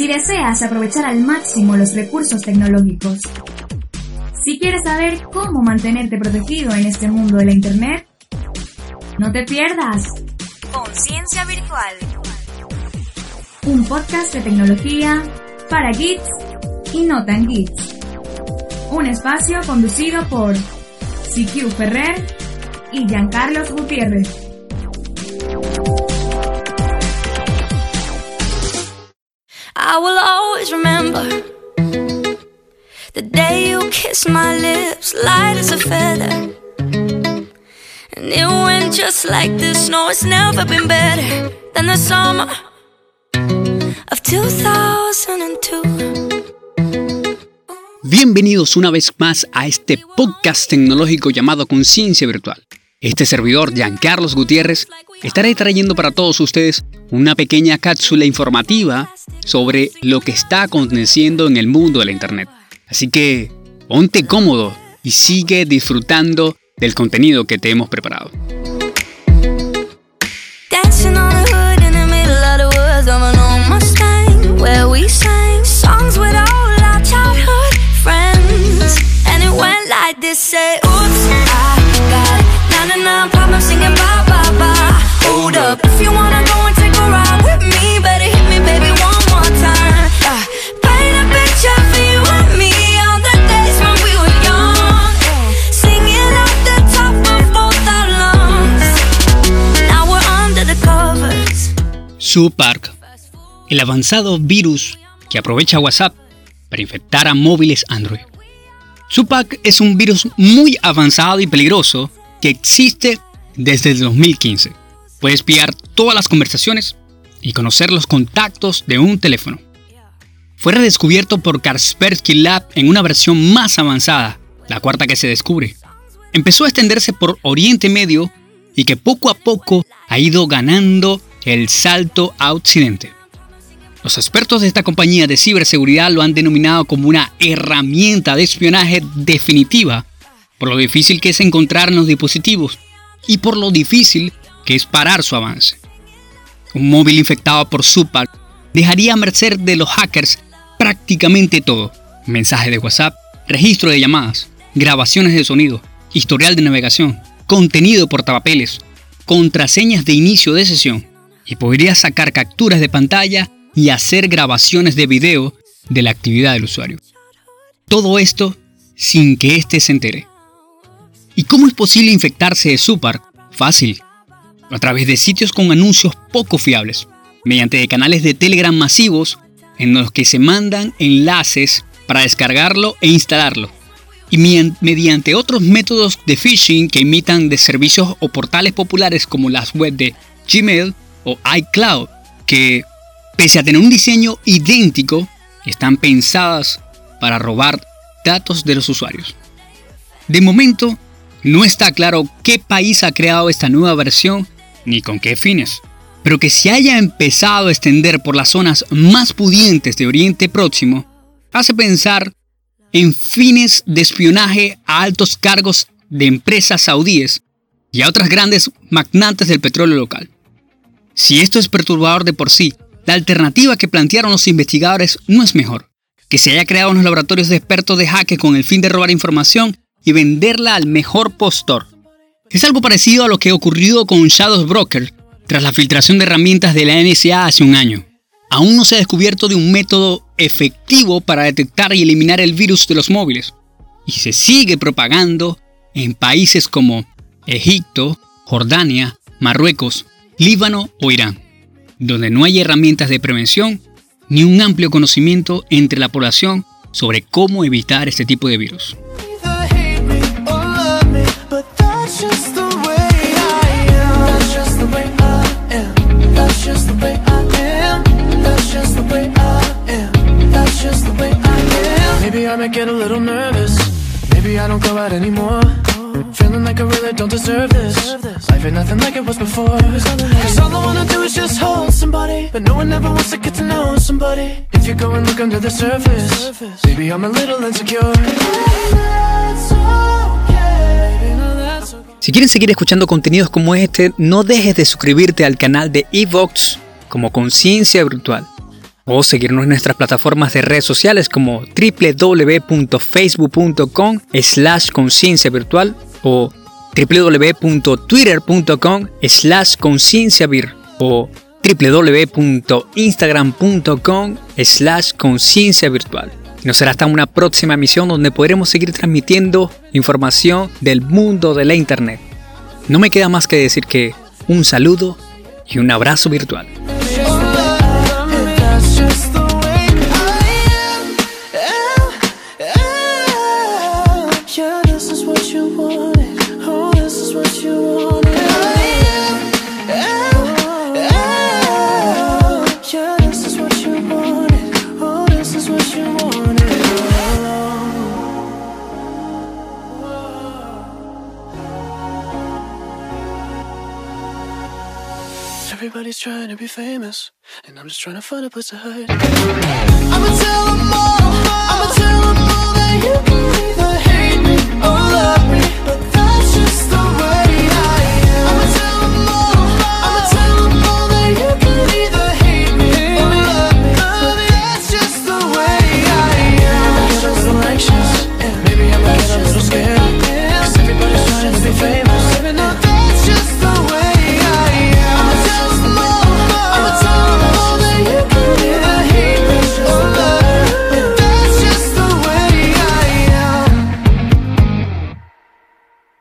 si deseas aprovechar al máximo los recursos tecnológicos. Si quieres saber cómo mantenerte protegido en este mundo de la Internet, no te pierdas Conciencia Virtual, un podcast de tecnología para geeks y no tan geeks. Un espacio conducido por CQ Ferrer y Giancarlos Gutiérrez. Remember the day you kissed my lips, light as a feather. And it went just like this. No, it's never been better than the summer of 2002. Bienvenidos una vez más a este podcast tecnológico llamado Conciencia Virtual. Este servidor, Giancarlos Gutiérrez, estaré trayendo para todos ustedes una pequeña cápsula informativa sobre lo que está aconteciendo en el mundo de la Internet. Así que ponte cómodo y sigue disfrutando del contenido que te hemos preparado. Supark, el avanzado virus que aprovecha WhatsApp para infectar a móviles Android. Supac es un virus muy avanzado y peligroso que existe desde el 2015. Puede espiar todas las conversaciones y conocer los contactos de un teléfono. Fue redescubierto por Kaspersky Lab en una versión más avanzada, la cuarta que se descubre. Empezó a extenderse por Oriente Medio y que poco a poco ha ido ganando el salto a Occidente. Los expertos de esta compañía de ciberseguridad lo han denominado como una herramienta de espionaje definitiva, por lo difícil que es encontrar los dispositivos y por lo difícil que es parar su avance. Un móvil infectado por Supac dejaría a merced de los hackers prácticamente todo. Mensaje de WhatsApp, registro de llamadas, grabaciones de sonido, historial de navegación, contenido por portapapeles, contraseñas de inicio de sesión y podría sacar capturas de pantalla y hacer grabaciones de video de la actividad del usuario. Todo esto sin que éste se entere. ¿Y cómo es posible infectarse de Supar? Fácil. A través de sitios con anuncios poco fiables, mediante canales de Telegram masivos en los que se mandan enlaces para descargarlo e instalarlo, y mediante otros métodos de phishing que imitan de servicios o portales populares como las web de Gmail o iCloud, que pese a tener un diseño idéntico, están pensadas para robar datos de los usuarios. De momento, no está claro qué país ha creado esta nueva versión ni con qué fines, pero que se haya empezado a extender por las zonas más pudientes de Oriente Próximo hace pensar en fines de espionaje a altos cargos de empresas saudíes y a otras grandes magnates del petróleo local. Si esto es perturbador de por sí, la alternativa que plantearon los investigadores no es mejor, que se haya creado unos laboratorios de expertos de hacker con el fin de robar información y venderla al mejor postor. Es algo parecido a lo que ocurrió con Shadows Broker tras la filtración de herramientas de la NSA hace un año. Aún no se ha descubierto de un método efectivo para detectar y eliminar el virus de los móviles, y se sigue propagando en países como Egipto, Jordania, Marruecos, Líbano o Irán donde no hay herramientas de prevención ni un amplio conocimiento entre la población sobre cómo evitar este tipo de virus. Si quieren seguir escuchando contenidos como este, no dejes de suscribirte al canal de Evox como Conciencia Virtual o seguirnos en nuestras plataformas de redes sociales como www.facebook.com slash conciencia virtual o www.twitter.com slash conciencia o www.instagram.com slash conciencia virtual. Nos será hasta una próxima emisión donde podremos seguir transmitiendo información del mundo de la Internet. No me queda más que decir que un saludo y un abrazo virtual. Everybody's trying to be famous, and I'm just trying to find a place to hide.